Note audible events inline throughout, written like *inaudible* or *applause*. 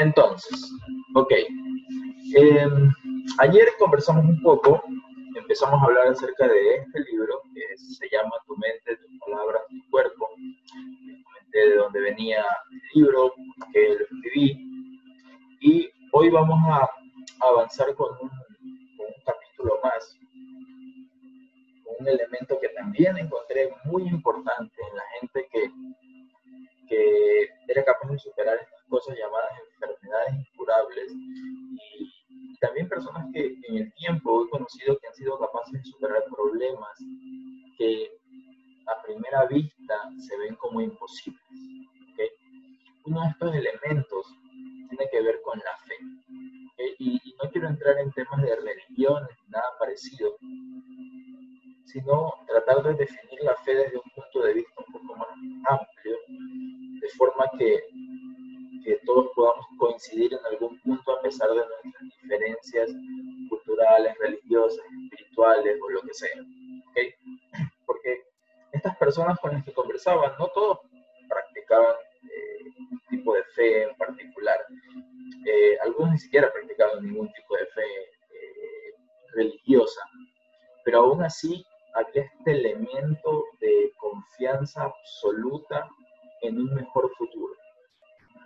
Entonces, ok. Em, ayer conversamos un poco, empezamos a hablar acerca de este libro que se llama Tu mente, tus palabras, tu cuerpo. Comenté de dónde venía el libro, que lo escribí. Y hoy vamos a avanzar con un, con capítulo más, un elemento que también encontré muy importante en la gente que, que era capaz de superar estas cosas llamadas enfermedades incurables y también personas que en el tiempo he conocido que han sido capaces de superar problemas que a primera vista se ven como imposibles. ¿okay? Uno de estos elementos tiene que ver con la fe. Y, y, no quiero entrar en temas de religión ni nada parecido, sino tratar de definir la fe desde un punto de vista un poco más amplio, de forma que que todos podamos coincidir en algún punto a pesar de nuestras diferencias culturales, religiosas, espirituales o lo que sea. Porque estas personas con las que conversaban, no todos practicaban eh, un tipo de fe en particular. Eh, algunos ni siquiera practicaban ningún tipo de fe eh, religiosa, pero aún así había este elemento de confianza absoluta en un mejor futuro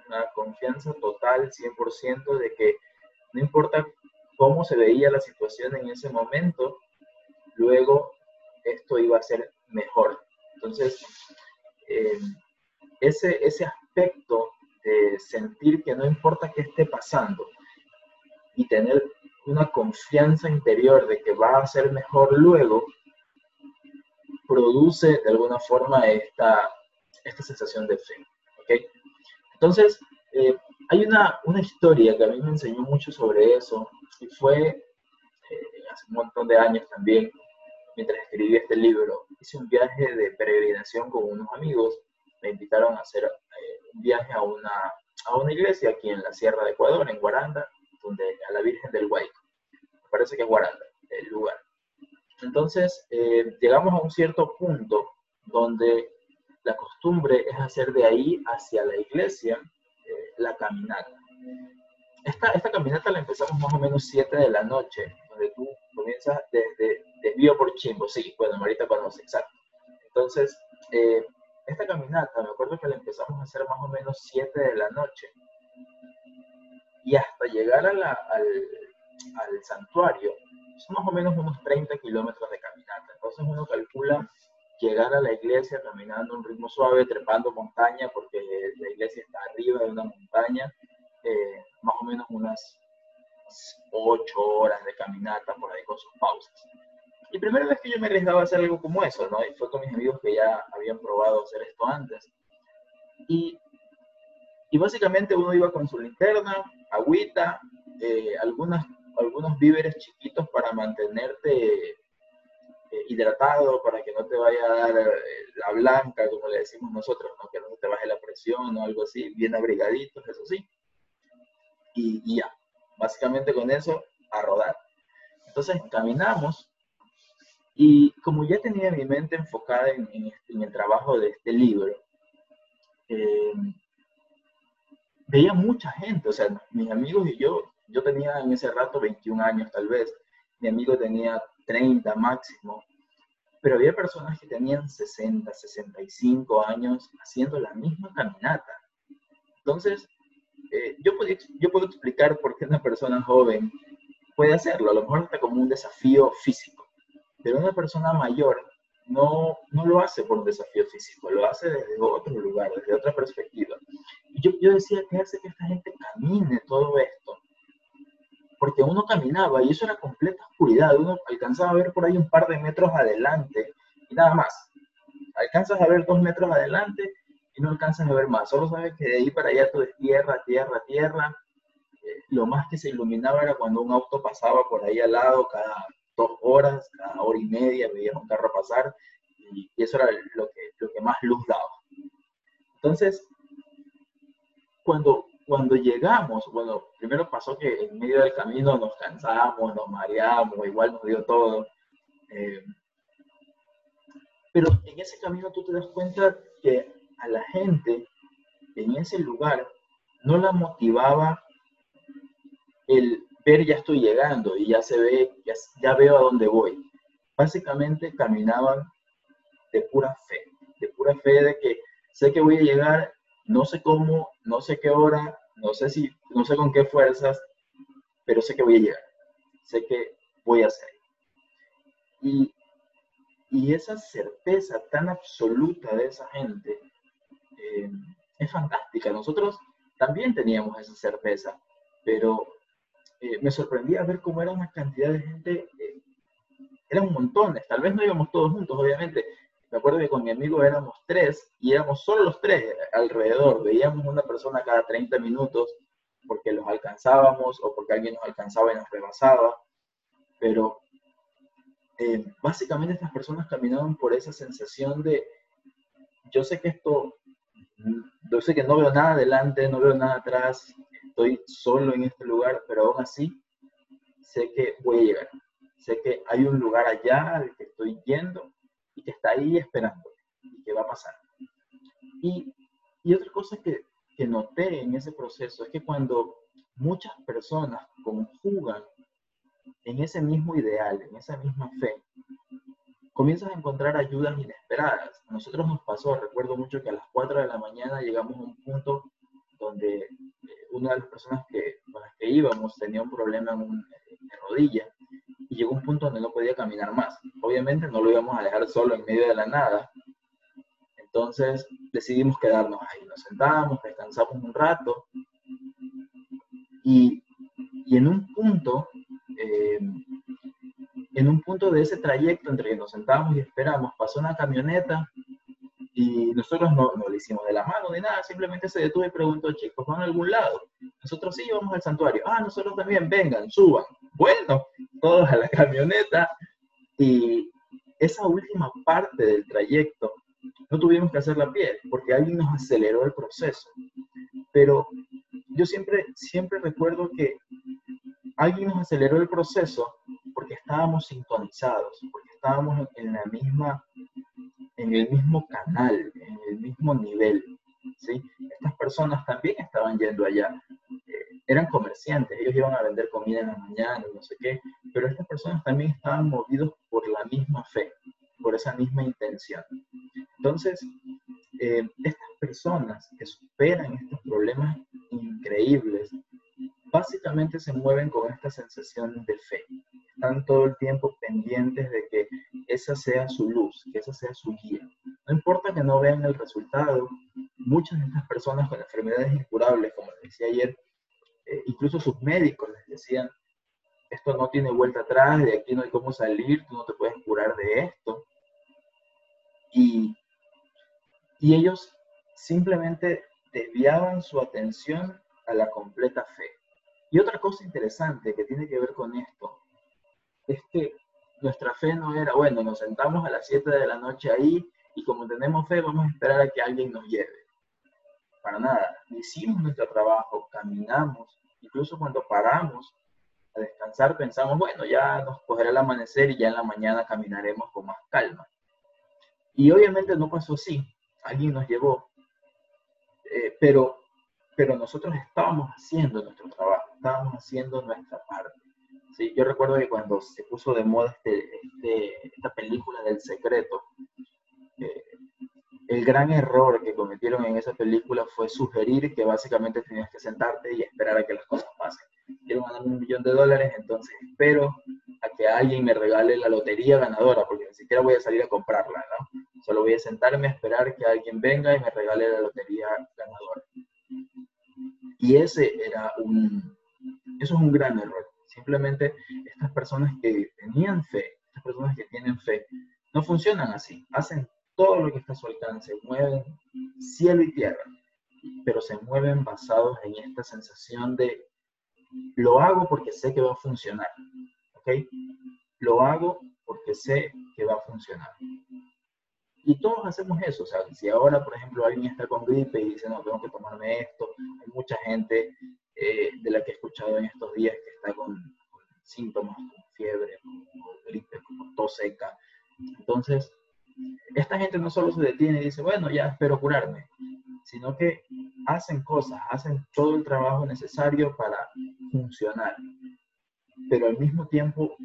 una confianza total, 100%, de que no importa cómo se veía la situación en ese momento, luego esto iba a ser mejor. Entonces, eh, ese, ese aspecto de sentir que no importa qué esté pasando y tener una confianza interior de que va a ser mejor luego, produce de alguna forma esta, esta sensación de fe. ¿okay? Entonces, eh, hay una, una, historia que a mí me enseñó mucho sobre eso, y fue eh, hace un montón de años también, mientras escribí este libro, hice un viaje de peregrinación con unos amigos, me invitaron a hacer eh, un viaje a una, a una iglesia aquí en la Sierra de Ecuador, en Guaranda, donde, a la Virgen del Huayco. Me parece que es Guaranda, el lugar. Entonces, llegamos a un cierto punto donde la costumbre es hacer de ahí hacia la iglesia eh, la caminata. Esta, esta caminata la empezamos más o menos 7 de la noche, donde tú comienzas desde Desvío por Chimbo, sí, bueno, ahorita conoce, exacto. Entonces, eh, esta caminata, me acuerdo que la empezamos a hacer más o menos 7 de la noche. Y hasta llegar a la, al, al santuario, son más o menos unos 30 kilómetros de caminata. Entonces uno calcula llegar a la iglesia caminando a un ritmo suave, trepando montaña, porque la iglesia está arriba de una montaña, eh, más o menos unas ocho horas de caminata por ahí con sus pausas. Y primera vez que yo me arriesgaba a hacer algo como eso, ¿no? Y fue con mis amigos que ya habían probado hacer esto antes. Y, y básicamente uno iba con su linterna, agüita, eh, algunas, algunos víveres chiquitos para mantenerte hidratado para que no te vaya a dar eh, la blanca, como le decimos nosotros, ¿no? que no te baje la presión o algo así, bien abrigaditos, eso sí. Y, ya, básicamente con eso, a rodar. Entonces caminamos y como ya tenía mi mente enfocada en, en, el trabajo de este libro, eh, veía mucha gente, o sea, mis amigos y yo, yo tenía en ese rato 21 años tal vez, mi amigo tenía 30 máximo, pero había personas que tenían 60, 65 años haciendo la misma caminata. Entonces, eh, yo, puedo, yo puedo explicar por qué una persona joven puede hacerlo, a lo mejor está como un desafío físico, pero una persona mayor no, no lo hace por un desafío físico, lo hace desde otro lugar, desde otra perspectiva. Y yo, yo decía, ¿qué hace que esta gente camine todo esto? Porque uno caminaba y eso era completa oscuridad, uno alcanzaba a ver por ahí un par de metros adelante y nada más. Alcanzas a ver dos metros adelante y no alcanzas a ver más, solo sabes que de ahí para allá todo es tierra, tierra, tierra. Eh, lo más que se iluminaba era cuando un auto pasaba por ahí al lado cada dos horas, cada hora y media veías un carro pasar y, eso era lo que, lo que más luz daba. Entonces, cuando cuando llegamos, bueno, primero pasó que en medio del camino nos cansamos, nos mareamos, igual nos dio todo. Eh, pero en ese camino tú te das cuenta que a la gente en ese lugar no la motivaba el ver ya estoy llegando y ya se ve, ya, ya veo a dónde voy. Básicamente caminaban de pura fe, de pura fe de que sé que voy a llegar, no sé cómo, no sé qué hora, no sé si, no sé con qué fuerzas, pero sé que voy a llegar, sé que voy a hacer. Y, esa certeza tan absoluta de esa gente eh, es fantástica. Nosotros también teníamos esa certeza, pero eh, me sorprendía ver cómo era una cantidad de gente, eh, eran montones, tal vez no íbamos todos juntos, obviamente. Me acuerdo que con mi amigo éramos tres y éramos solo los tres alrededor, veíamos una persona cada 30 minutos porque los alcanzábamos o porque alguien nos alcanzaba y nos rebasaba, pero eh, básicamente estas personas caminaban por esa sensación de, yo sé que esto, yo sé que no veo nada adelante, no veo nada atrás, estoy solo en este lugar, pero aún así sé que voy a llegar. Sé que hay un lugar allá al que estoy yendo y que está ahí esperando y que va a pasar. Y, y otra cosa que, que noté en ese proceso es que cuando muchas personas conjugan en ese mismo ideal, en esa misma fe, comienzas a encontrar ayudas inesperadas. A nosotros nos pasó, recuerdo mucho que a las 4 de la mañana llegamos a un punto donde eh, una de las personas que, con las que íbamos tenía un problema en, rodilla llegó un punto donde no podía caminar más. Obviamente no lo íbamos a dejar solo en medio de la nada. Entonces decidimos quedarnos ahí. Nos sentábamos, descansamos un rato y, y en un punto, eh, en un punto de ese trayecto entre que nos sentábamos y esperamos, pasó una camioneta y nosotros no, no le hicimos de la mano ni nada, simplemente se detuvo y preguntó, chicos, ¿van a algún lado? Nosotros sí, vamos al santuario. Ah, nosotros también, vengan, suban. Bueno, todos a la camioneta. Y esa última parte del trayecto no tuvimos que hacer la pie, porque alguien nos aceleró el proceso. Pero yo siempre, siempre recuerdo que alguien nos aceleró el proceso porque estábamos sintonizados, porque estábamos en la misma en el mismo canal, en el mismo nivel. ¿sí? Estas personas también estaban yendo allá. Eran comerciantes, ellos iban a vender comida en la mañana, no sé qué, pero estas personas también estaban movidos por la misma fe, por esa misma intención. Entonces, eh, estas personas que superan estos problemas increíbles, básicamente se mueven con esta sensación de fe. Están todo el tiempo pendientes de que esa sea su luz, que esa sea su guía. No importa que no vean el resultado, muchas de estas personas con enfermedades incurables, como les decía ayer, eh, incluso sus médicos les decían, esto no tiene vuelta atrás, de aquí no hay cómo salir, tú no te puedes curar de esto. Y, y ellos simplemente desviaban su atención a la completa fe. Y otra cosa interesante que tiene que ver con esto es que nuestra fe no era, bueno, nos sentamos a las 7 de la noche ahí y como tenemos fe vamos a esperar a que alguien nos lleve. Para nada, hicimos nuestro trabajo, caminamos, incluso cuando paramos a descansar pensamos, bueno, ya nos cogerá el amanecer y ya en la mañana caminaremos con más calma. Y obviamente no pasó así, alguien nos llevó, eh, pero pero nosotros estábamos haciendo nuestro trabajo, estábamos haciendo nuestra parte. ¿sí? Yo recuerdo que cuando se puso de moda este, este, esta película del secreto, el gran error que cometieron en esa película fue sugerir que básicamente tenías que sentarte y esperar a que las cosas pasen. Quiero ganar un millón de dólares, entonces espero a que alguien me regale la lotería ganadora, porque ni siquiera voy a salir a comprarla, ¿no? Solo voy a sentarme a esperar que alguien venga y me regale la lotería ganadora. Y ese era un, eso es un gran error. Simplemente estas personas que tenían fe, estas personas que tienen fe, no funcionan así. Hacen todo lo que está a su alcance, mueven cielo y tierra, pero se mueven basados en esta sensación de lo hago porque sé que va a funcionar. ¿Ok? Lo hago porque sé que va a funcionar. Y todos hacemos eso. O sea, si ahora, por ejemplo, alguien está con gripe y dice, no, tengo que tomarme esto, hay mucha gente eh, de la que he escuchado en estos días que está con, síntomas como fiebre, como gripe, como tos seca. Entonces, esta gente no solo se detiene y dice, bueno, ya espero curarme, sino que hacen cosas, hacen todo el trabajo necesario para funcionar, pero al mismo tiempo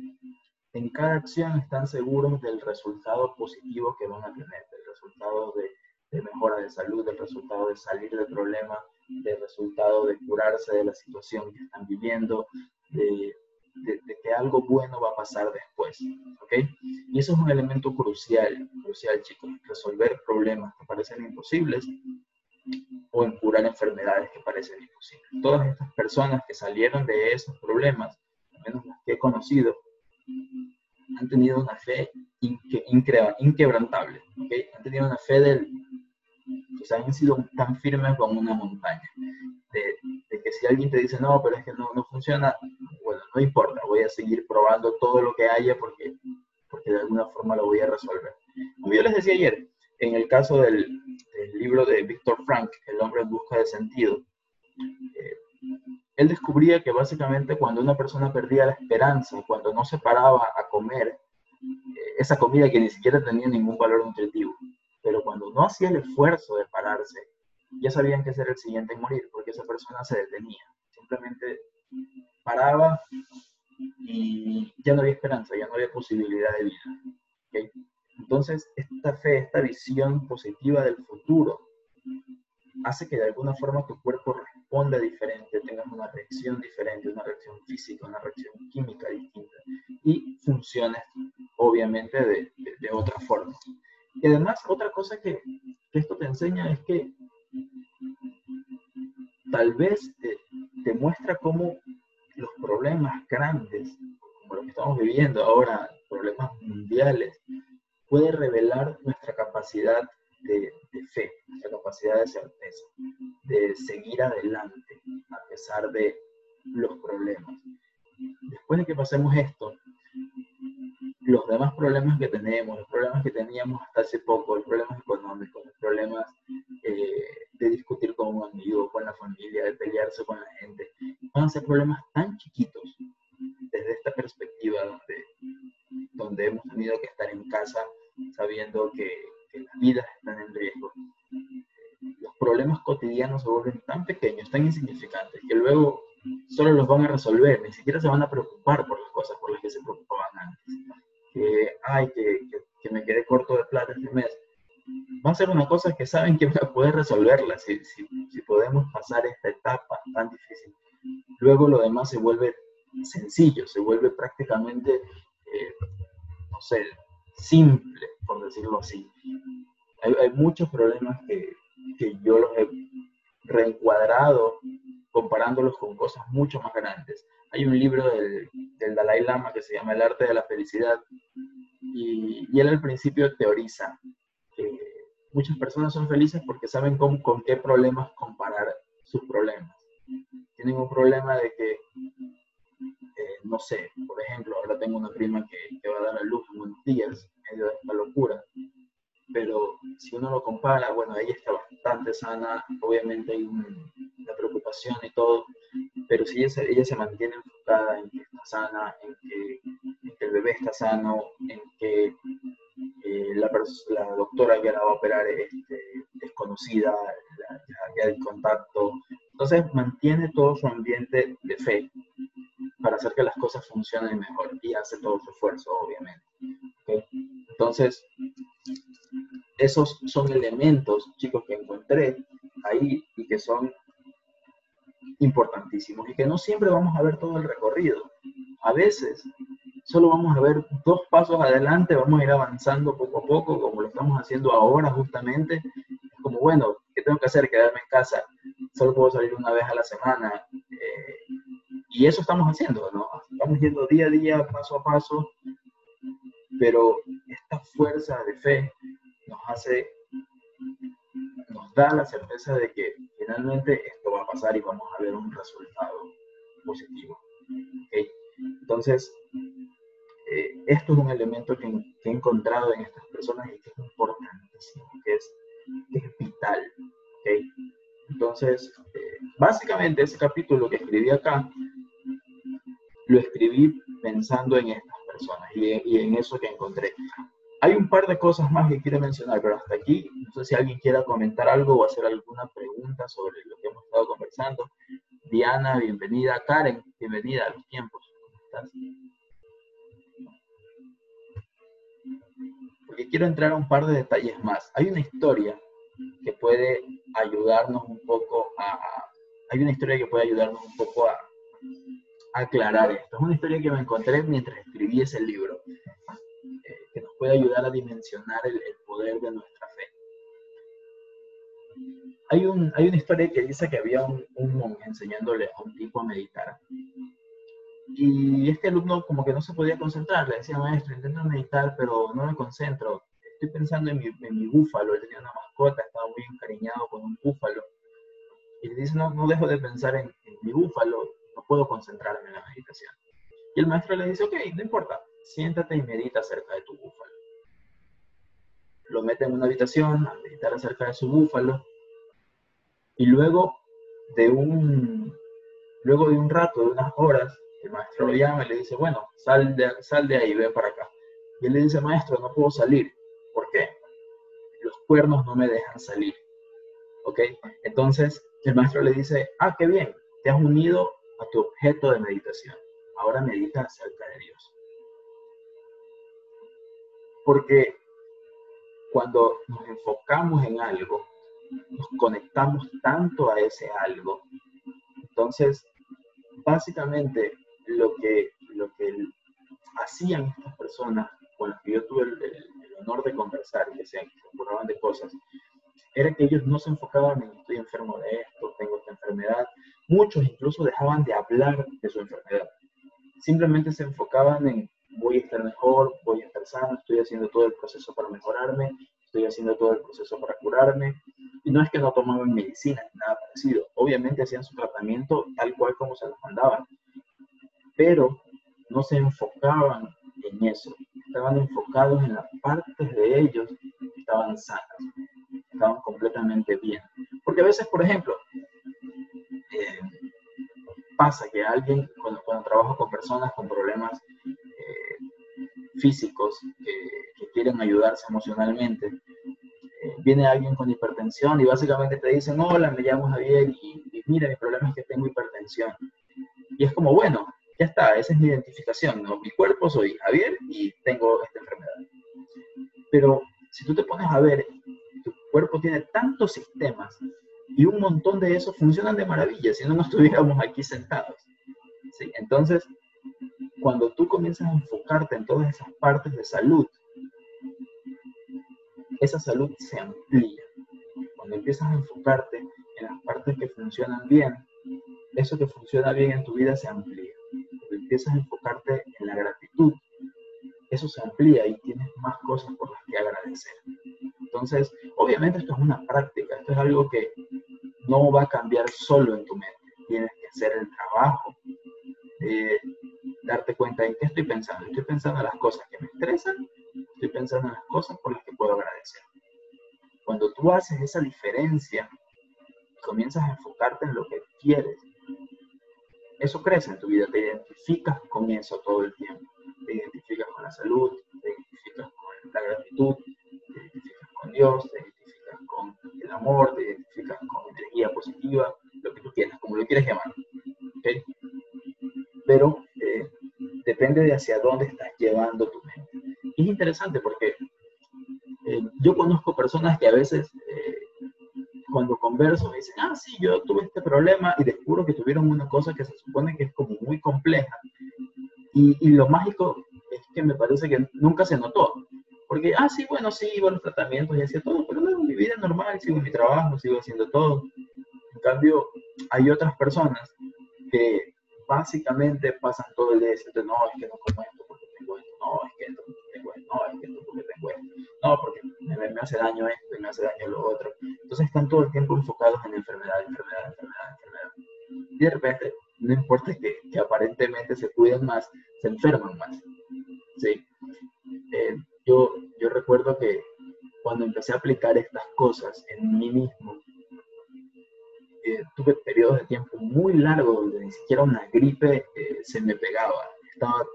en cada acción están seguros del resultado positivo que van a tener, del resultado de, mejora de salud, del resultado de salir del problema, del resultado de curarse de la situación que están viviendo, de, que algo bueno va a pasar después. ¿ok? Y eso es un elemento crucial, crucial chicos, resolver problemas que parecen imposibles o curar enfermedades que parecen imposibles. Todas estas personas que salieron de esos problemas, al menos las que he conocido, han tenido una fe inquebrantable, ¿okay? han tenido una fe del, sea, han sido tan firmes como una montaña, de, que si alguien te dice, no, pero es que no, no funciona, bueno, no importa, voy a seguir probando todo lo que haya porque, porque de alguna forma lo voy a resolver. Como yo les decía ayer, en el caso del, del libro de Víctor Frank, El hombre en busca de sentido, eh, él descubría que básicamente cuando una persona perdía la esperanza, cuando no se paraba a comer eh, esa comida que ni siquiera tenía ningún valor nutritivo, pero cuando no hacía el esfuerzo de pararse, ya sabían que ser el siguiente en morir, porque esa persona se detenía. Simplemente paraba y ya no había esperanza, ya no había posibilidad de vida. Entonces, esta fe, esta visión positiva del futuro, hace que de alguna forma tu cuerpo responda diferente, tengas una reacción diferente, una reacción física, una reacción química distinta y funciones obviamente de, de, otra forma. Y además, otra cosa que, esto te enseña es que tal vez te, muestra cómo los problemas grandes, como lo que estamos viviendo ahora, problemas mundiales, puede revelar nuestra capacidad de, fe, la capacidad de certeza, de seguir adelante a pesar de los problemas. Después de que pasemos esto, los demás problemas que tenemos, los problemas que teníamos hasta hace poco, los problemas económicos, los problemas eh, de discutir con un amigo, con la familia, de pelearse con la gente, van a ser problemas tan chiquitos desde esta perspectiva donde, donde hemos tenido que estar en casa sabiendo que que las vidas están en riesgo, los problemas cotidianos se vuelven tan pequeños, tan insignificantes, que luego solo los van a resolver, ni siquiera se van a preocupar por las cosas por las que se preocupaban antes. Que, ay, que, Ser una cosa que saben que van a poder resolverla si, si, si podemos pasar esta etapa tan difícil. Luego lo demás se vuelve sencillo, se vuelve prácticamente, eh, no sé, simple, por decirlo así. Hay, muchos problemas que, que, yo los he reencuadrado comparándolos con cosas mucho más grandes. Hay un libro del, del Dalai Lama que se llama El arte de la felicidad y, y él al principio teoriza muchas personas son felices porque saben con, con qué problemas comparar sus problemas. Tienen un problema de que eh, no sé, por ejemplo, ahora tengo una prima que, que, va a dar a luz en unos días, en medio de esta locura, pero si uno lo compara, bueno, ella está bastante sana, obviamente hay una preocupación y todo, pero si ella ella se mantiene enfocada en que está sana, en que, el bebé está sano, en que eh, la, la, doctora que la va a operar este, es conocida, ya hay contacto, entonces mantiene todo su ambiente de fe, para hacer que las cosas funcionen mejor y hace todo su esfuerzo, obviamente. Entonces, esos son elementos, chicos, que encontré ahí y que son importantísimos y que no siempre vamos a ver todo el recorrido. A veces solo vamos a ver dos pasos adelante, vamos a ir avanzando poco a poco, como lo estamos haciendo ahora justamente. Como, bueno, ¿qué tengo que hacer? Quedarme en casa. Solo puedo salir una vez a la semana. Eh, y eso estamos haciendo, ¿no? Estamos yendo día a día, paso a paso, pero esta fuerza de fe nos hace, nos da la certeza de que finalmente esto va a pasar y vamos a ver un resultado positivo. Entonces, eh, esto es un elemento que, he encontrado en estas personas y que es importantísimo, que es, es vital. Entonces, eh, básicamente ese capítulo que escribí acá lo escribí pensando en estas personas y, en eso que encontré. Hay un par de cosas más que quiero mencionar, pero hasta aquí, no sé si alguien quiera comentar algo o hacer alguna pregunta sobre lo que hemos estado conversando. Diana, bienvenida. Karen, bienvenida a los tiempos. ¿Cómo estás? Porque quiero entrar a un par de detalles más. Hay una historia que puede ayudarnos un poco a... Hay una historia que puede ayudarnos un poco a, aclarar esto. Es una historia que me encontré mientras escribí ese libro, eh, que nos puede ayudar a dimensionar el, poder de nuestra fe. Hay, un, hay, una historia que dice que había un, un, monje enseñándole a un tipo a meditar. Y este alumno como que no se podía concentrar, le decía, maestro, intento meditar, pero no me concentro. Estoy pensando en mi, en mi búfalo, él tenía una mascota, estaba muy encariñado con un búfalo. Y le dice, no, no dejo de pensar en, en mi búfalo, puedo concentrarme en la meditación. Y el maestro le dice, ok, no importa, siéntate y medita acerca de tu búfalo. Lo mete en una habitación a meditar acerca de su búfalo. Y luego de un, luego de un rato, de unas horas, el maestro lo llama y le dice, bueno, sal de, ahí, ven para acá. Y él le dice, maestro, no puedo salir. ¿Por qué? Los cuernos no me dejan salir. ¿Ok? Entonces, el maestro le dice, ah, qué bien, te has unido a tu objeto de meditación. Ahora medita acerca de Dios. Porque cuando nos enfocamos en algo, nos conectamos tanto a ese algo. Entonces, básicamente lo que, lo que hacían estas personas con las que yo tuve el, honor de conversar y que se ocupaban de cosas, era que ellos no se enfocaban en estoy enfermo de esto, tengo esta enfermedad, Muchos incluso dejaban de hablar de su enfermedad. Simplemente se enfocaban en voy a estar mejor, voy a estar sano, estoy haciendo todo el proceso para mejorarme, estoy haciendo todo el proceso para curarme. Y no es que no tomaban medicina, nada parecido. Obviamente hacían su tratamiento tal cual como se los mandaban. Pero no se enfocaban en eso. Estaban enfocados en las partes de ellos que estaban sanas, estaban completamente bien. Porque a veces, por ejemplo, pasa que alguien, cuando, cuando trabajo con personas con problemas eh, físicos que, quieren ayudarse emocionalmente, eh, viene alguien con hipertensión y básicamente te dicen, hola, me llamo Javier y, mira, mi problema es que tengo hipertensión. Y es como, bueno, ya está, esa es mi identificación, ¿no? Mi cuerpo soy Javier y tengo esta enfermedad. Pero si tú te pones a ver, tu cuerpo tiene tantos sistemas y un montón de eso funcionan de maravilla si no nos estuviéramos aquí sentados. ¿sí? Entonces, cuando tú comienzas a enfocarte en todas esas partes de salud, esa salud se amplía. Cuando empiezas a enfocarte en las partes que funcionan bien, eso que funciona bien en tu vida se amplía. Empiezas a enfocarte en la gratitud, eso se amplía y tienes más cosas por las que agradecer. Entonces, obviamente esto es una práctica, esto es algo que no va a cambiar solo en tu mente. Tienes que hacer el trabajo de darte cuenta en qué estoy pensando. Estoy pensando en las cosas que me estresan, estoy pensando en las cosas por las que puedo agradecer. Cuando tú haces esa diferencia, comienzas a enfocarte en lo que quieres, eso crece en tu vida, te identificas con eso todo el tiempo. Te identificas con la salud, te identificas con la gratitud, te identificas con Dios, te identificas con el amor, te identificas con energía positiva, lo que tú quieras, como lo quieras llamar. Pero eh, depende de hacia dónde estás llevando tu mente. es interesante porque eh, yo conozco personas que a veces eh, cuando converso me dicen, ah, sí, yo tuve este problema y descubro que tuvieron una cosa que se supone que es como muy compleja. Y, y lo mágico es que me parece que nunca se notó. Porque, ah, sí, bueno, sí, iba a los tratamientos y hacía todo, pero luego mi vida normal, sigo mi trabajo, sigo haciendo todo. En cambio, hay otras personas que básicamente pasan todo el día diciendo, no, es que no como esto porque tengo esto, no, es que esto porque tengo esto, no, es que esto porque tengo esto, no, porque me, me hace daño esto y me hace daño lo otro. Entonces están todo el tiempo enfocados en enfermedad, enfermedad, enfermedad, enfermedad. Y de repente, no importa que, que aparentemente se cuiden más, se enferman más. ¿sí? Eh, yo, yo recuerdo que cuando empecé a aplicar estas cosas en mí mismo, eh, tuve periodos de tiempo muy largos donde ni siquiera una gripe eh, se me pegaba. Estaba,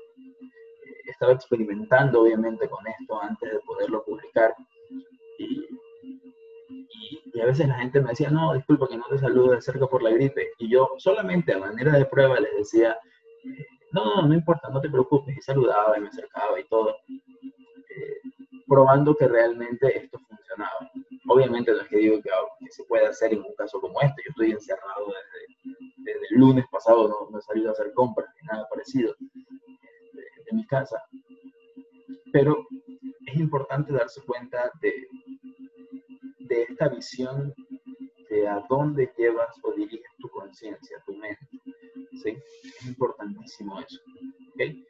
estaba experimentando obviamente con esto antes de poderlo publicar y a veces la gente me decía, no, disculpa que no te saludo de cerca por la gripe. Y yo solamente a manera de prueba les decía, no, no, no importa, no te preocupes. Y saludaba y me acercaba y todo, eh, probando que realmente esto funcionaba. Obviamente no es que digo que, se pueda hacer en un caso como este. Yo estoy encerrado desde, el lunes pasado, no, no, he salido a hacer compras ni nada parecido de, de mi casa. Pero es importante darse cuenta de, de esta visión de a dónde llevas o diriges tu conciencia, tu mente. ¿sí? Es importantísimo eso. ¿okay?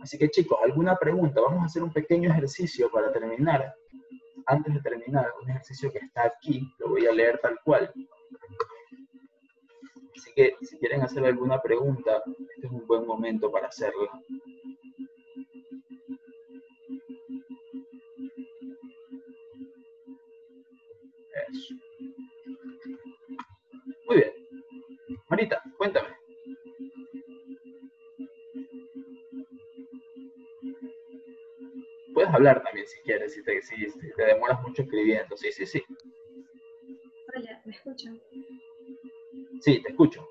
Así que chicos, ¿alguna pregunta? Vamos a hacer un pequeño ejercicio para terminar. Antes de terminar, un ejercicio que está aquí, lo voy a leer tal cual. Así que si quieren hacer alguna pregunta, este es un buen momento para hacerla. Marita, cuéntame. Puedes hablar también si quieres, si te, si, te demoras mucho escribiendo. Sí, sí, sí. Hola, ¿me escuchan? Sí, te escucho.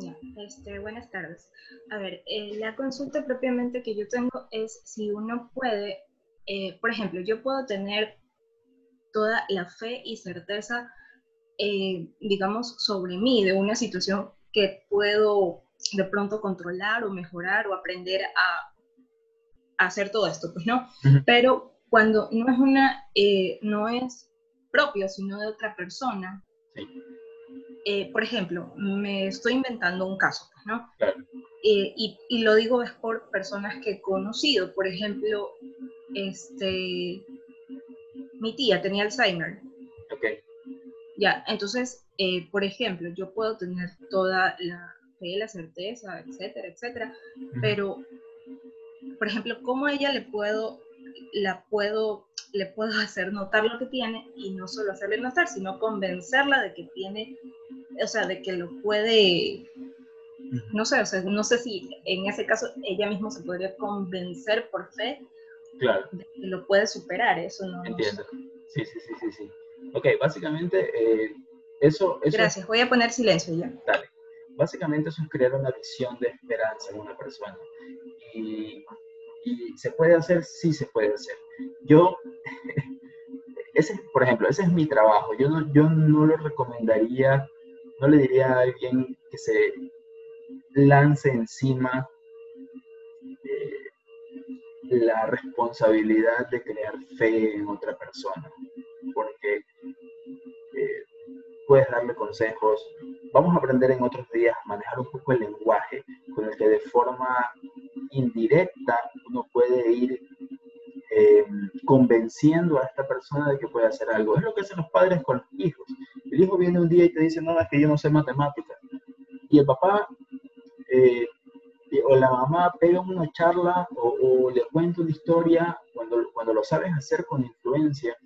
Ya, este, buenas tardes. A ver, eh, la consulta propiamente que yo tengo es si uno puede, eh, por ejemplo, yo puedo tener toda la fe y certeza, eh, digamos, sobre mí, de una situación que puedo de pronto controlar o mejorar o aprender a, hacer todo esto, pues no. Pero cuando no es una, eh, no es propio, sino de otra persona, eh, por ejemplo, me estoy inventando un caso, pues, ¿no? y, y, lo digo es por personas que he conocido, por ejemplo, este, mi tía tenía Alzheimer. Ya, entonces, eh, por ejemplo, yo puedo tener toda la fe, la certeza, etcétera, etcétera, pero, por ejemplo, ¿cómo ella le puedo, la puedo, le puedo *laughs* hacer notar lo que tiene y no solo hacerle notar, sino convencerla de que tiene, o sea, de que lo puede, no sé, o sea, no sé si en ese caso ella misma se podría convencer por fe Claro. Lo puede superar, eso no. Entiendo. Sí, sí, sí, sí, sí. Ok, básicamente eh, eso, eso, Gracias, voy a poner silencio ya. Dale. Básicamente eso es crear una visión de esperanza en una persona. Y, y se puede hacer, sí se puede hacer. Yo, *laughs* ese, por ejemplo, ese es mi trabajo. Yo no, yo no lo recomendaría, no le diría a alguien que se lance encima la responsabilidad de crear fe en otra persona, porque eh, puedes darle consejos. Vamos a aprender en otros días a manejar un poco el lenguaje con el que de forma indirecta uno puede ir eh, convenciendo a esta persona de que puede hacer algo. Es lo que hacen los padres con los hijos. El hijo viene un día y te dice, no, es que yo no sé matemáticas. Y el papá eh, o la mamá pega una charla o, le cuenta una historia, cuando, cuando lo sabes hacer con influencia,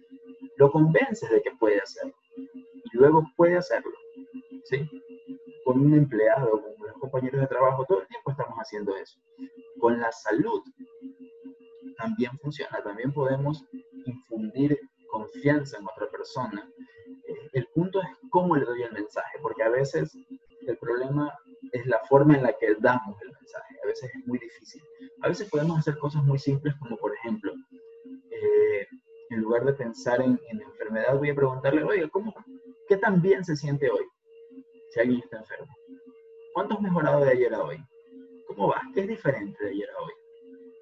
lo convences de que puede hacerlo y luego puede hacerlo, ¿sí? Con un empleado, con los compañeros de trabajo, todo el tiempo estamos haciendo eso. Con la salud también funciona, también podemos infundir confianza en otra persona. Eh, el punto es cómo le doy el mensaje, porque a veces el problema es la forma en la que damos el mensaje. A veces es muy difícil. A veces podemos hacer cosas muy simples como, por ejemplo, lugar de pensar en, en, enfermedad, voy a preguntarle, oiga, ¿cómo, ¿qué tan bien se siente hoy? Si alguien está enfermo. ¿Cuánto has mejorado de ayer a hoy? ¿Cómo va? ¿Qué es diferente de ayer a hoy?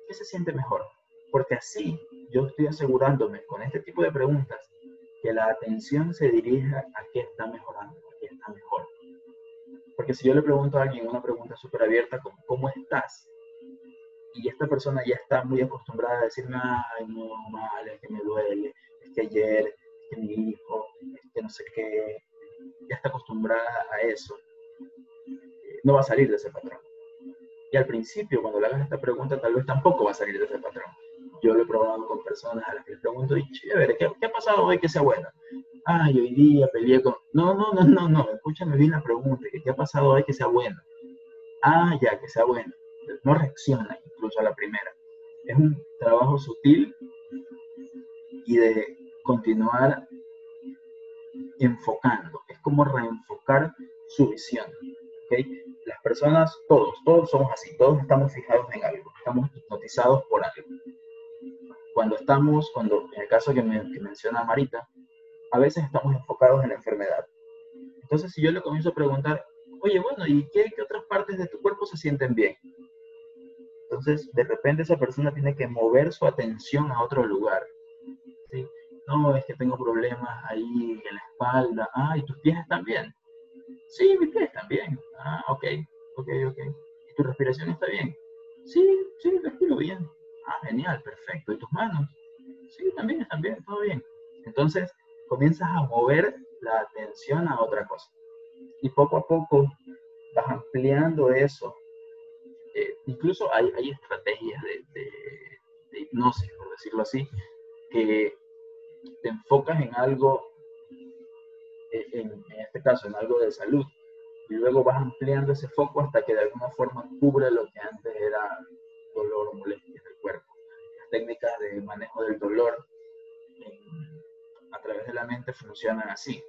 ¿Qué se siente mejor? Porque así yo estoy asegurándome con este tipo de preguntas que la atención se dirija a qué está mejorando, a qué está mejor. Porque si yo le pregunto a alguien una pregunta súper abierta como ¿cómo estás? Y esta persona ya está muy acostumbrada a decirme, ay, no, mal, es que me duele, es que ayer, es que mi hijo, es que no sé qué, ya está acostumbrada a eso, no va a salir de ese patrón. Y al principio, cuando le hagas esta pregunta, tal vez tampoco va a salir de ese patrón. Yo lo he probado con personas a las que les pregunto, y chévere, ¿qué, ¿qué ha pasado hoy que sea bueno? ay, hoy día peleé con... No, no, no, no, no, escúchame bien la pregunta, ¿qué ha pasado hoy que sea bueno? Ah, ya, que sea bueno. No reacciona a la primera. Es un trabajo sutil y de continuar enfocando, es como reenfocar su visión. ¿okay? Las personas, todos, todos somos así, todos estamos fijados en algo, estamos hipnotizados por algo. Cuando estamos, cuando en el caso que, me, menciona Marita, a veces estamos enfocados en la enfermedad. Entonces, si yo le comienzo a preguntar, oye, bueno, ¿y qué, qué otras partes de tu cuerpo se sienten bien? Entonces, de repente esa persona tiene que mover su atención a otro lugar. ¿sí? No, es que tengo problemas ahí en la espalda. Ah, ¿y tus pies están bien? Sí, mis pies están bien. Ah, ok, ok, ok. ¿Y tu respiración está bien? Sí, sí, respiro bien. Ah, genial, perfecto. ¿Y tus manos? Sí, también están bien, todo bien. Entonces, comienzas a mover la atención a otra cosa. Y poco a poco vas ampliando eso eh, incluso hay, hay estrategias de, hipnosis, por decirlo así, que te enfocas en algo, eh, en, este caso, en algo de salud, y luego vas ampliando ese foco hasta que de alguna forma cubre lo que antes era dolor o molestias del cuerpo. Las técnicas de manejo del dolor a través de la mente funcionan así.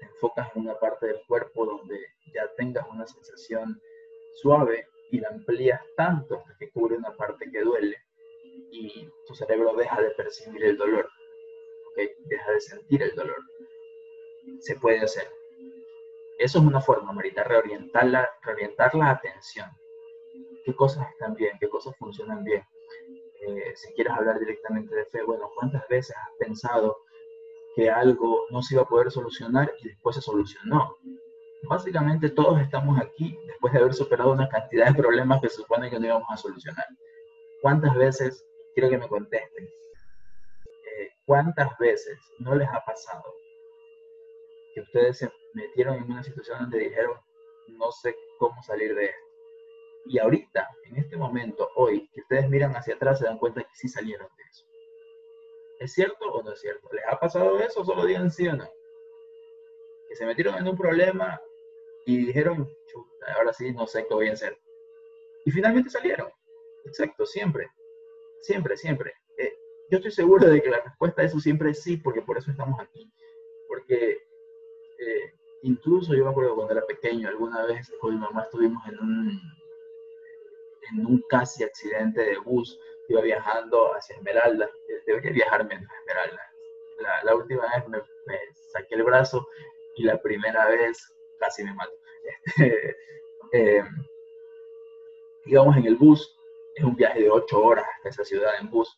Te enfocas en una parte del cuerpo donde ya tengas una sensación suave y la amplías tanto hasta que cubre una parte que duele y tu cerebro deja de percibir el dolor, deja de sentir el dolor. Se puede hacer. Eso es una forma, Marita, reorientar la, reorientar la atención. ¿Qué cosas están bien? ¿Qué cosas funcionan bien? Eh, si quieres hablar directamente de fe, bueno, ¿cuántas veces has pensado que algo no se iba a poder solucionar y después se solucionó? Básicamente todos estamos aquí después de haber superado una cantidad de problemas que se supone que no íbamos a solucionar. ¿Cuántas veces, quiero que me contesten, eh, cuántas veces no les ha pasado que ustedes se metieron en una situación donde dijeron, no sé cómo salir de esto? Y ahorita, en este momento, hoy, que ustedes miran hacia atrás, se dan cuenta que sí salieron de eso. ¿Es cierto o no es cierto? ¿Les ha pasado eso? Solo digan sí o no. Que se metieron en un problema y dijeron, ahora sí, no sé qué voy a hacer. Y finalmente salieron. Exacto, siempre. Siempre, siempre. Eh, yo estoy seguro de que la respuesta a eso siempre es sí, porque por eso estamos aquí. Porque eh, incluso yo me acuerdo cuando era pequeño, alguna vez con mi mamá estuvimos en un, en un casi accidente de bus, iba viajando hacia Esmeralda, debería viajar menos a Esmeralda. La, última vez me, saqué el brazo y la primera vez casi me mato. Íbamos en el bus, es un viaje de ocho horas hasta esa ciudad en bus.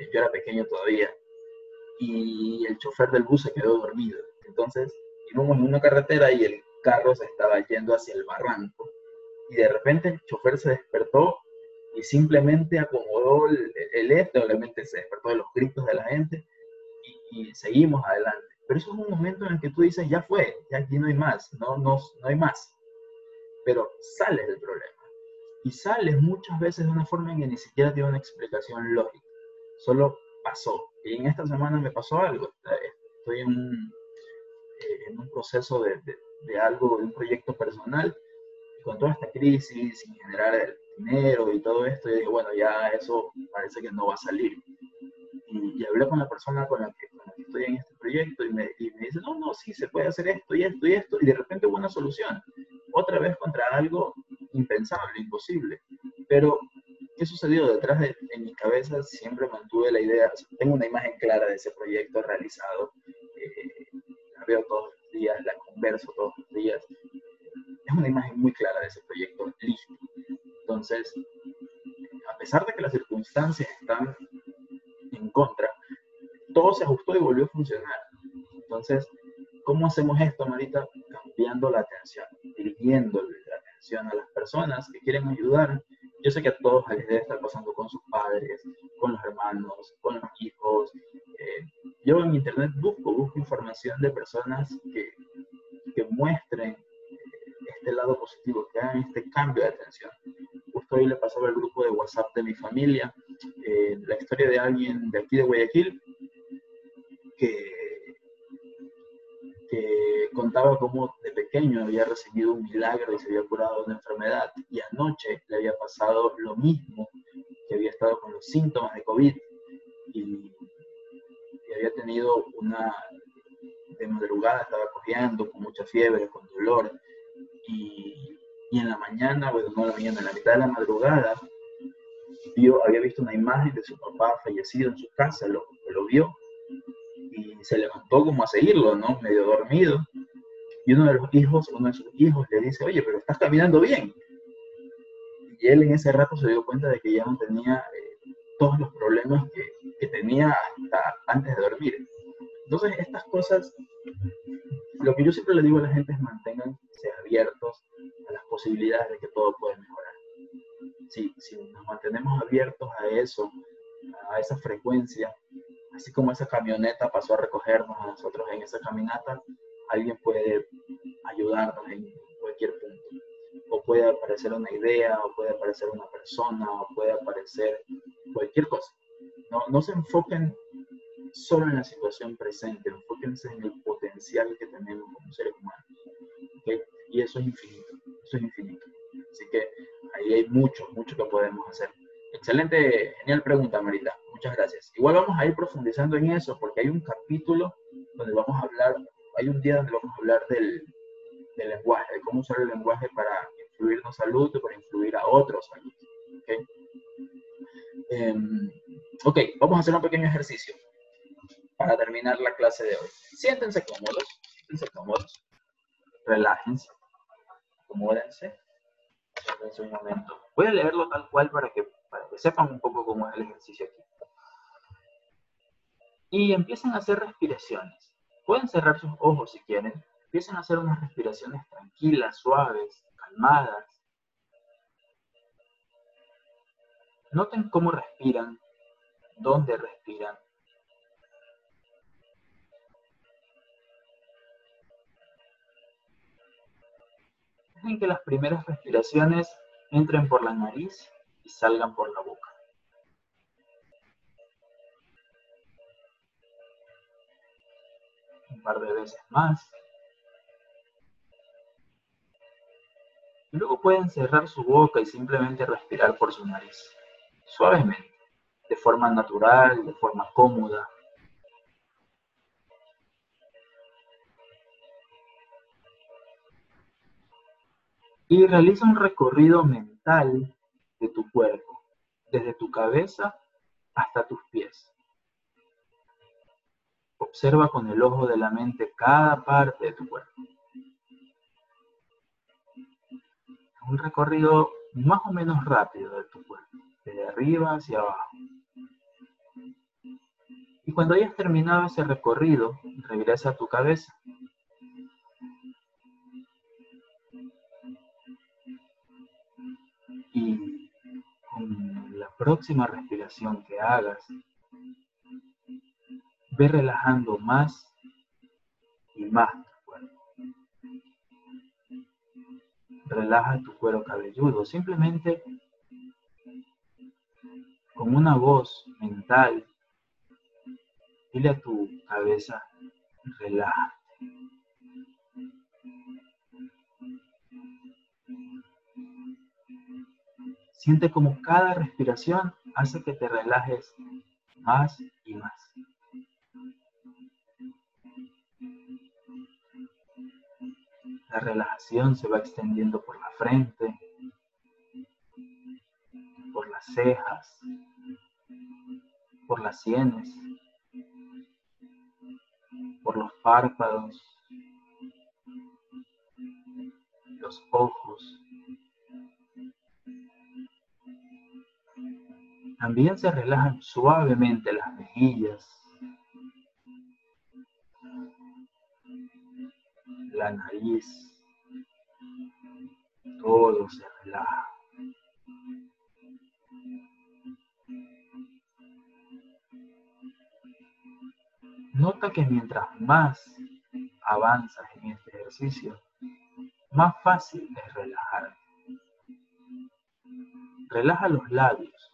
Eh, yo era pequeño todavía y el chofer del bus se quedó dormido. Entonces íbamos en una carretera y el carro se estaba yendo hacia el barranco. Y de repente el chofer se despertó y simplemente acomodó el, el este, obviamente se despertó de los gritos de la gente y seguimos adelante. Pero eso es un momento en el que tú dices, ya fue, ya aquí no hay más, no, no, no hay más. Pero sales del problema. Y sales muchas veces de una forma en que ni siquiera tiene una explicación lógica. Solo pasó. Y en esta semana me pasó algo. Estoy en un, eh, en un proceso de, de, de, algo, de un proyecto personal. Y con toda esta crisis, sin generar el dinero y todo esto, yo dije, bueno, ya eso parece que no va a salir. Y, y hablé con la persona con la que estoy en este proyecto y me, y me dice, no, no, sí, se puede hacer esto y esto y esto, y de repente hubo una solución. Otra vez contra algo impensable, imposible. Pero, ¿qué sucedió? Detrás de en mi cabeza siempre mantuve la idea, tengo una imagen clara de ese proyecto realizado, eh, la veo todos los días, la converso todos los días. Es una imagen muy clara de ese proyecto listo. Entonces, a pesar de que las circunstancias están en contra, todo se ajustó y volvió a funcionar. Entonces, ¿cómo hacemos esto, Marita? Cambiando la atención, dirigiendo la atención a las personas que quieren ayudar. Yo sé que a todos les debe estar pasando con sus padres, con los hermanos, con los hijos. Eh, yo en internet busco, busco información de personas que, que muestren eh, este lado positivo, que hagan este cambio de atención. Justo hoy le pasaba al grupo de WhatsApp de mi familia eh, la historia de alguien de aquí de Guayaquil que, que contaba cómo de pequeño había recibido un milagro y se había curado de una enfermedad y anoche le había pasado lo mismo, que había estado con los síntomas de COVID y, y había tenido una, de madrugada estaba corriendo con mucha fiebre, con dolor, y, y en la mañana, bueno, no en la mañana, en la mitad de la madrugada, vio, había visto una imagen de su papá fallecido en su casa, lo, lo vio, y se levantó como a seguirlo, ¿no? Medio dormido. Y uno de los hijos, uno de sus hijos le dice, oye, pero estás caminando bien. Y él en ese rato se dio cuenta de que ya no tenía eh, todos los problemas que, que tenía hasta antes de dormir. Entonces, estas cosas, lo que yo siempre le digo a la gente es manténganse abiertos a las posibilidades de que todo puede mejorar. Si, si nos mantenemos abiertos a eso, a esa frecuencia, así como esa camioneta pasó a recogernos a nosotros en esa caminata, alguien puede ayudarnos en cualquier punto. O puede aparecer una idea, o puede aparecer una persona, o puede aparecer cualquier cosa. No, no se enfoquen solo en la situación presente, enfóquense en el potencial que tenemos como seres humanos. Y eso es infinito, eso es infinito. Así que ahí hay mucho, mucho que podemos hacer. Excelente, genial pregunta, Marita. Muchas gracias. Igual vamos a ir profundizando en eso porque hay un capítulo donde vamos a hablar, hay un día donde vamos a hablar del, lenguaje, de cómo usar el lenguaje para influirnos salud y para influir a otros. ¿okay? Um, ok, vamos a hacer un pequeño ejercicio para terminar la clase de hoy. Siéntense cómodos, siéntense cómodos, relájense, acomódense, un momento. Voy a leerlo tal cual para que, para que sepan un poco cómo es el ejercicio aquí. Y empiecen a hacer respiraciones. Pueden cerrar sus ojos si quieren. Empiecen a hacer unas respiraciones tranquilas, suaves, calmadas. Noten cómo respiran, dónde respiran, Dejen que las primeras respiraciones entren por la nariz y salgan por la boca. Par de veces más. Y luego pueden cerrar su boca y simplemente respirar por su nariz, suavemente, de forma natural, de forma cómoda, y realiza un recorrido mental de tu cuerpo, desde tu cabeza hasta tus pies. Observa con el ojo de la mente cada parte de tu cuerpo. Un recorrido más o menos rápido de tu cuerpo, desde arriba hacia abajo. Y cuando hayas terminado ese recorrido, regresa a tu cabeza Y con la próxima respiración que hagas, ve relajando más y más tu cuerpo. Relaja tu cuero cabelludo, simplemente con una voz mental, dile a tu cabeza, relaja. Siente como cada respiración hace que te relajes más y más. La relajación se va extendiendo por la frente, por las cejas, por las sienes, por los párpados, los ojos, También se relajan suavemente las mejillas, la nariz, todo se relaja. Nota que mientras más avanzas en este ejercicio, más fácil es relajarte. Relaja los labios,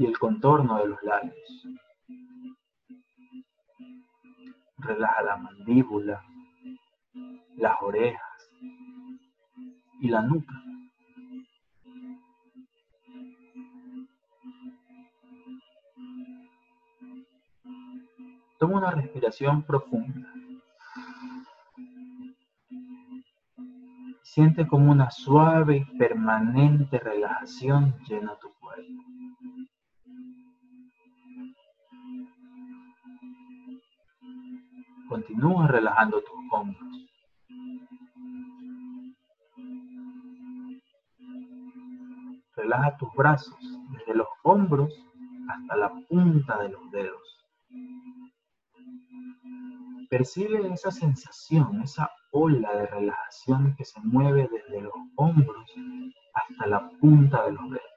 y el contorno de los labios. Relaja la mandíbula, las orejas y la nuca. Toma una respiración profunda. Siente como una suave y permanente relajación llena tu Continúa relajando tus hombros. Relaja tus brazos desde los hombros hasta la punta de los dedos. Percibe esa sensación, esa ola de relajación que se mueve desde los hombros hasta la punta de los dedos.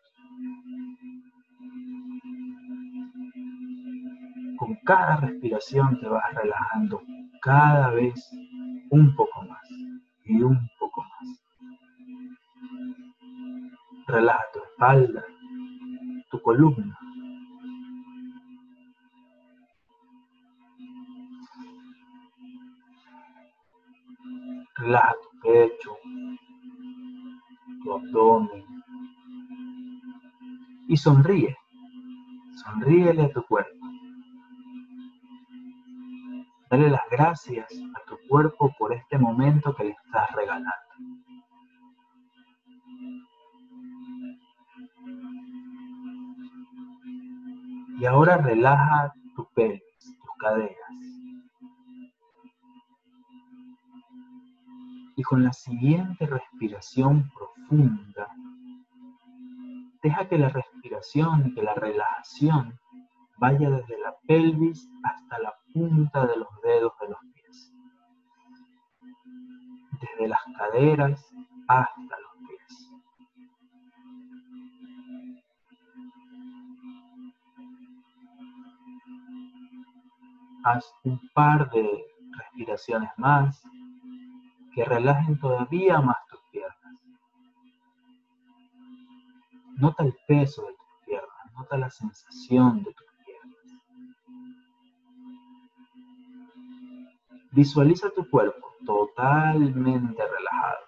Con cada respiración te vas relajando cada vez un poco más y un poco más. Relaja tu espalda, tu columna, Relaja tu pecho, tu abdomen y sonríe. Sonríele a tu cuerpo. Dale las gracias a tu cuerpo por este momento que le estás regalando. Y ahora relaja tu pelvis, tus caderas. Y con la siguiente respiración profunda, deja que la respiración, que la relajación vaya desde la pelvis hasta la punta de los dedos de los pies. Desde las caderas hasta los pies. Haz un par de respiraciones más que relajen todavía más tus piernas. Nota el peso de tus piernas, nota la sensación de tus Visualiza tu cuerpo totalmente relajado,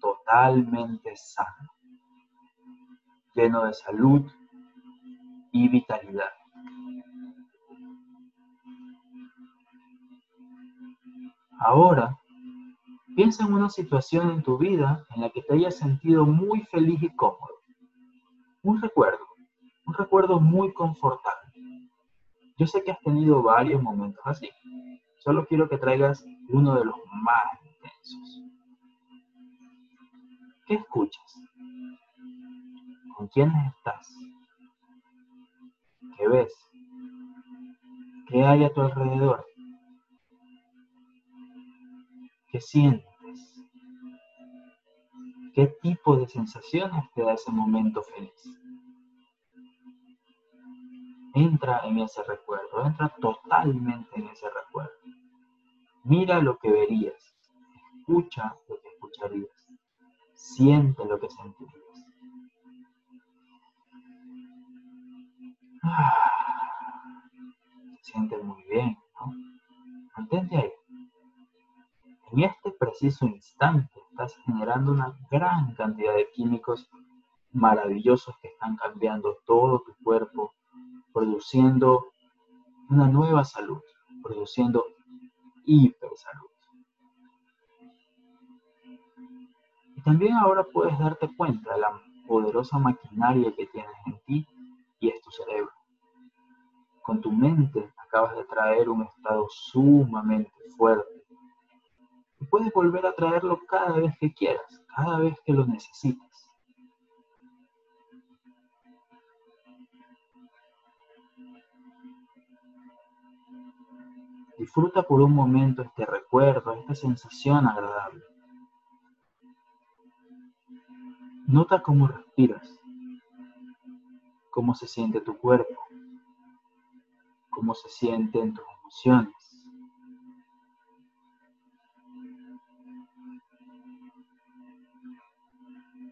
totalmente sano, lleno de salud y vitalidad. Ahora Piensa en una situación en tu vida en la que te hayas sentido muy feliz y cómodo. Un recuerdo, un recuerdo muy confortable. Yo sé que has tenido varios momentos así. Solo quiero que traigas uno de los más intensos. ¿Qué escuchas? ¿Con quiénes estás? ¿Qué ves? ¿Qué hay a tu alrededor? ¿Qué sientes? ¿Qué tipo de sensaciones te da ese momento feliz? Entra en ese recuerdo, entra totalmente en ese recuerdo. Mira lo que verías, escucha lo que escucharías, siente lo que sentirías. Siente muy bien, ¿no? Mantente ahí. En este preciso instante estás generando una gran cantidad de químicos maravillosos que están cambiando todo tu cuerpo, produciendo una nueva salud, produciendo hipersalud. Y también ahora puedes darte cuenta de la poderosa maquinaria que tienes en ti y es tu cerebro. Con tu mente acabas de traer un estado sumamente fuerte y puedes volver a traerlo cada vez que quieras, cada vez que lo necesites. Disfruta por un momento este recuerdo, esta sensación agradable. Nota cómo respiras, cómo se siente tu cuerpo, cómo se sienten tus emociones.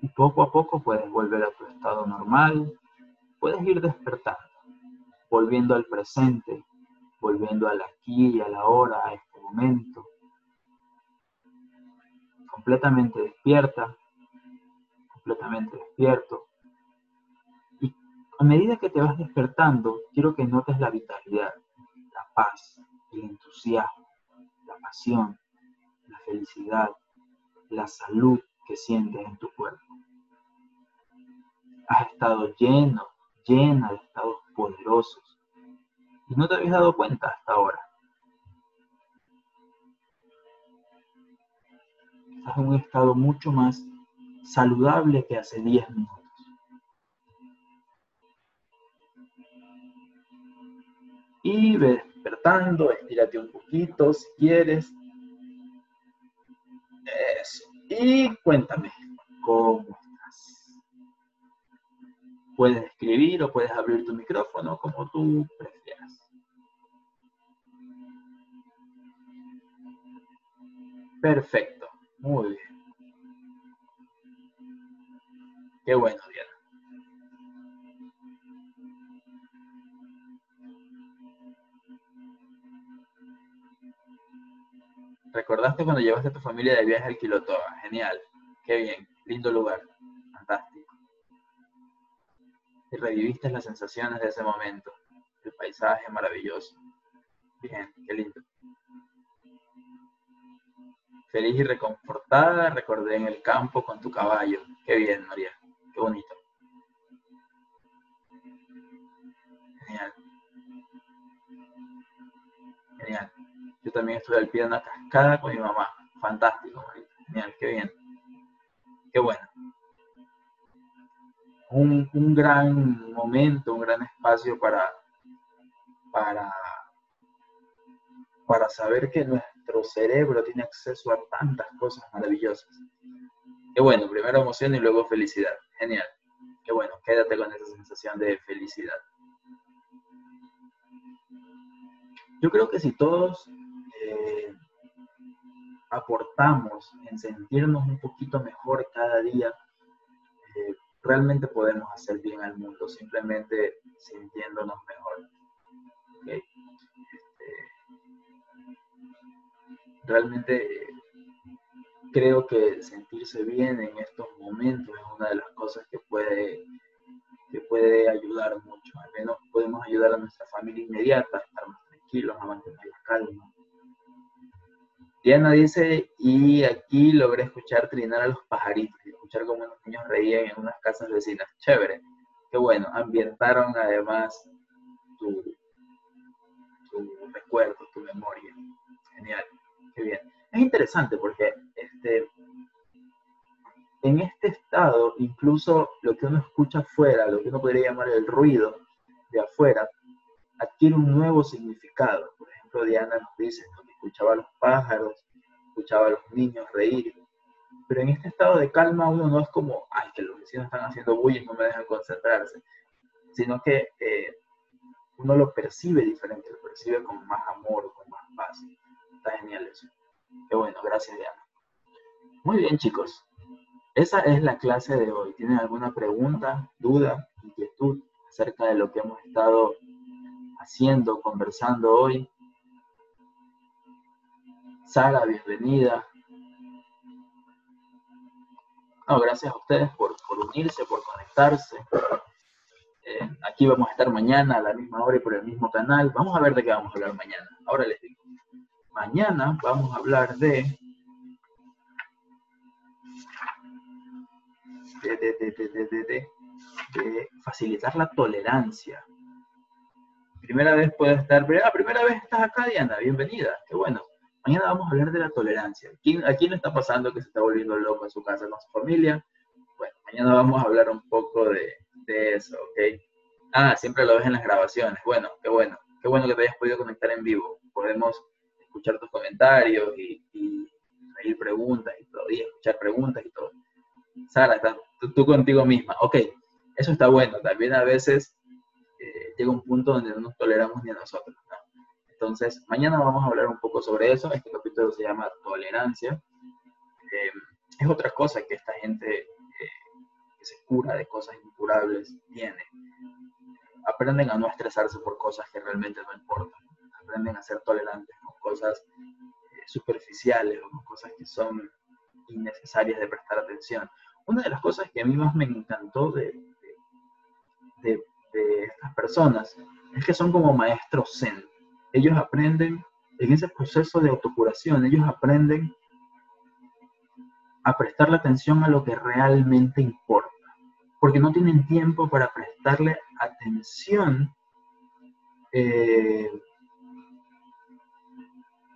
y poco a poco puedes volver a tu estado normal, puedes ir despertando, volviendo al presente, volviendo al aquí y a la hora, a este momento, completamente despierta, completamente despierto. Y a medida que te vas despertando, quiero que notes la vitalidad, la paz, el entusiasmo, la pasión, la felicidad, la salud que sientes en tu cuerpo. Has estado lleno, llena de estados poderosos y no te habías dado cuenta hasta ahora. Estás en un estado mucho más saludable que hace 10 minutos. Y despertando, estírate un poquito si quieres. Eso. Y cuéntame, ¿cómo? Puedes escribir o puedes abrir tu micrófono como tú prefieras. Perfecto, muy bien. Qué bueno, Diana. ¿Recordaste cuando llevaste a tu familia de viaje al Quilotoa? Genial. Qué bien. Lindo lugar. Fantástico. Reviviste las sensaciones de ese momento. El paisaje maravilloso. Bien, qué lindo. Feliz y reconfortada, recordé en el campo con tu caballo. Qué bien, María. Qué bonito. Genial. Genial. Yo también estuve al pie de una cascada con mi mamá. Fantástico, María. Genial, qué bien. Qué bueno. Un, un, gran momento, un gran espacio para, para, para saber que nuestro cerebro tiene acceso a tantas cosas maravillosas. Qué bueno, primero emoción y luego felicidad. Genial. Qué bueno, quédate con esa sensación de felicidad. Yo creo que si todos eh, aportamos en sentirnos un poquito mejor cada día, eh, realmente podemos hacer bien al mundo, simplemente sintiéndonos mejor. Este, realmente creo que sentirse bien en estos momentos es una de las cosas que puede, que puede ayudar mucho. Al menos podemos ayudar a nuestra familia inmediata a estar más tranquilos, a mantener la calma. Diana dice, y aquí logré escuchar trinar a los pajaritos y escuchar cómo los niños reían en unas casas vecinas. Chévere. Qué bueno. Ambientaron además tu, recuerdo, tu memoria. Genial. Qué bien. Es interesante porque este, en este estado, incluso lo que uno escucha afuera, lo que uno podría llamar el ruido de afuera, adquiere un nuevo significado. Por ejemplo, Diana nos dice que escuchaba a los pájaros, escuchaba a los niños reír. Pero en este estado de calma uno no es como, ay, que los vecinos están haciendo bullying, no me dejan concentrarse, sino que eh, uno lo percibe diferente, lo percibe con más amor, con más paz. Está genial eso. Qué bueno, gracias Diana. Muy bien chicos, esa es la clase de hoy. ¿Tienen alguna pregunta, duda, inquietud acerca de lo que hemos estado haciendo, conversando hoy? Sara, bienvenida. No, gracias a ustedes por, unirse, por conectarse. Eh, aquí vamos a estar mañana a la misma hora y por el mismo canal. Vamos a ver de qué vamos a hablar mañana. Ahora les digo. Mañana vamos a hablar de, de, facilitar la tolerancia. Primera vez puede estar, ah, primera vez estás acá, Diana, bienvenida, qué bueno. Mañana vamos a hablar de la tolerancia. ¿A quién le está pasando que se está volviendo loco en su casa con su familia? Bueno, mañana vamos a hablar un poco de, eso, ¿ok? Ah, siempre lo ves en las grabaciones. Bueno, qué bueno. Qué bueno que te hayas podido conectar en vivo. Podemos escuchar tus comentarios y, y preguntas y todo, y escuchar preguntas y todo. Sara, tú, contigo misma. Ok, eso está bueno. También a veces eh, llega un punto donde no nos toleramos ni a nosotros. Entonces, mañana vamos a hablar un poco sobre eso. Este capítulo se llama Tolerancia. Eh, es otra cosa que esta gente eh, que se cura de cosas incurables tiene. Aprenden a no estresarse por cosas que realmente no importan aprenden a ser tolerantes con cosas eh, superficiales o con cosas que son innecesarias de prestar atención. Una de las cosas que a mí más me encantó de, de, estas personas es que son como maestros zen. Ellos aprenden en ese proceso de autocuración, ellos aprenden a prestarle atención a lo que realmente importa, porque no tienen tiempo para prestarle atención, eh,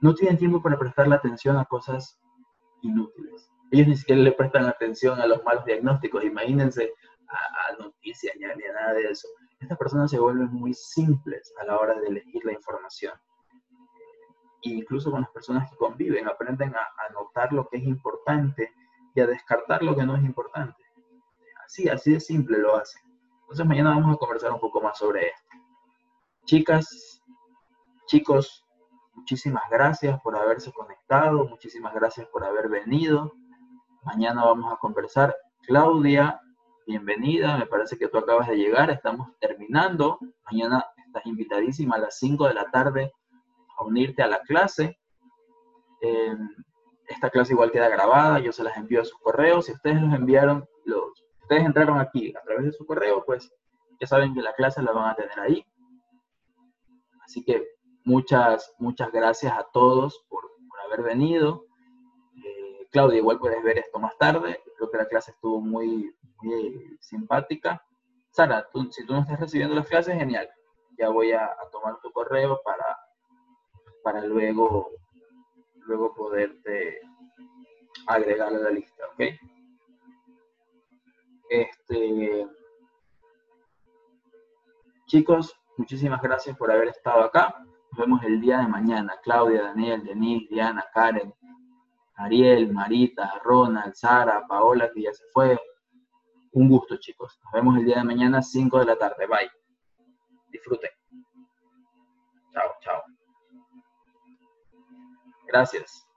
no tienen tiempo para prestarle atención a cosas inútiles. Ellos ni siquiera le prestan atención a los malos diagnósticos, imagínense a, noticias ni a, nada de eso. Estas personas se vuelven muy simples a la hora de elegir la información. E incluso con las personas que conviven, aprenden a, a notar lo que es importante y a descartar lo que no es importante. Así, así de simple lo hacen. Entonces mañana vamos a conversar un poco más sobre esto. Chicas, chicos, muchísimas gracias por haberse conectado, muchísimas gracias por haber venido. Mañana vamos a conversar. Claudia, bienvenida, me parece que tú acabas de llegar, estamos terminando. Mañana estás invitadísima a las 5 de la tarde a unirte a la clase. Eh, esta clase igual queda grabada, yo se las envío a sus correos. Si ustedes los enviaron, los, ustedes entraron aquí a través de su correo, pues ya saben que la clase la van a tener ahí. Así que muchas, muchas gracias a todos por, haber venido. Claudia, igual puedes ver esto más tarde. Creo que la clase estuvo muy, muy simpática. Sara, si tú no estás recibiendo las clases, genial. Ya voy a, a tomar tu correo para, para luego luego poderte agregar a la lista, ¿ok? Este, chicos, muchísimas gracias por haber estado acá. Nos vemos el día de mañana. Claudia, Daniel, Denise, Diana, Karen, Ariel, Marita, Ronald, Sara, Paola, que ya se fue. Un gusto, chicos. Nos vemos el día de mañana, 5 de la tarde. Bye. Disfruten. Chao, chao. Gracias.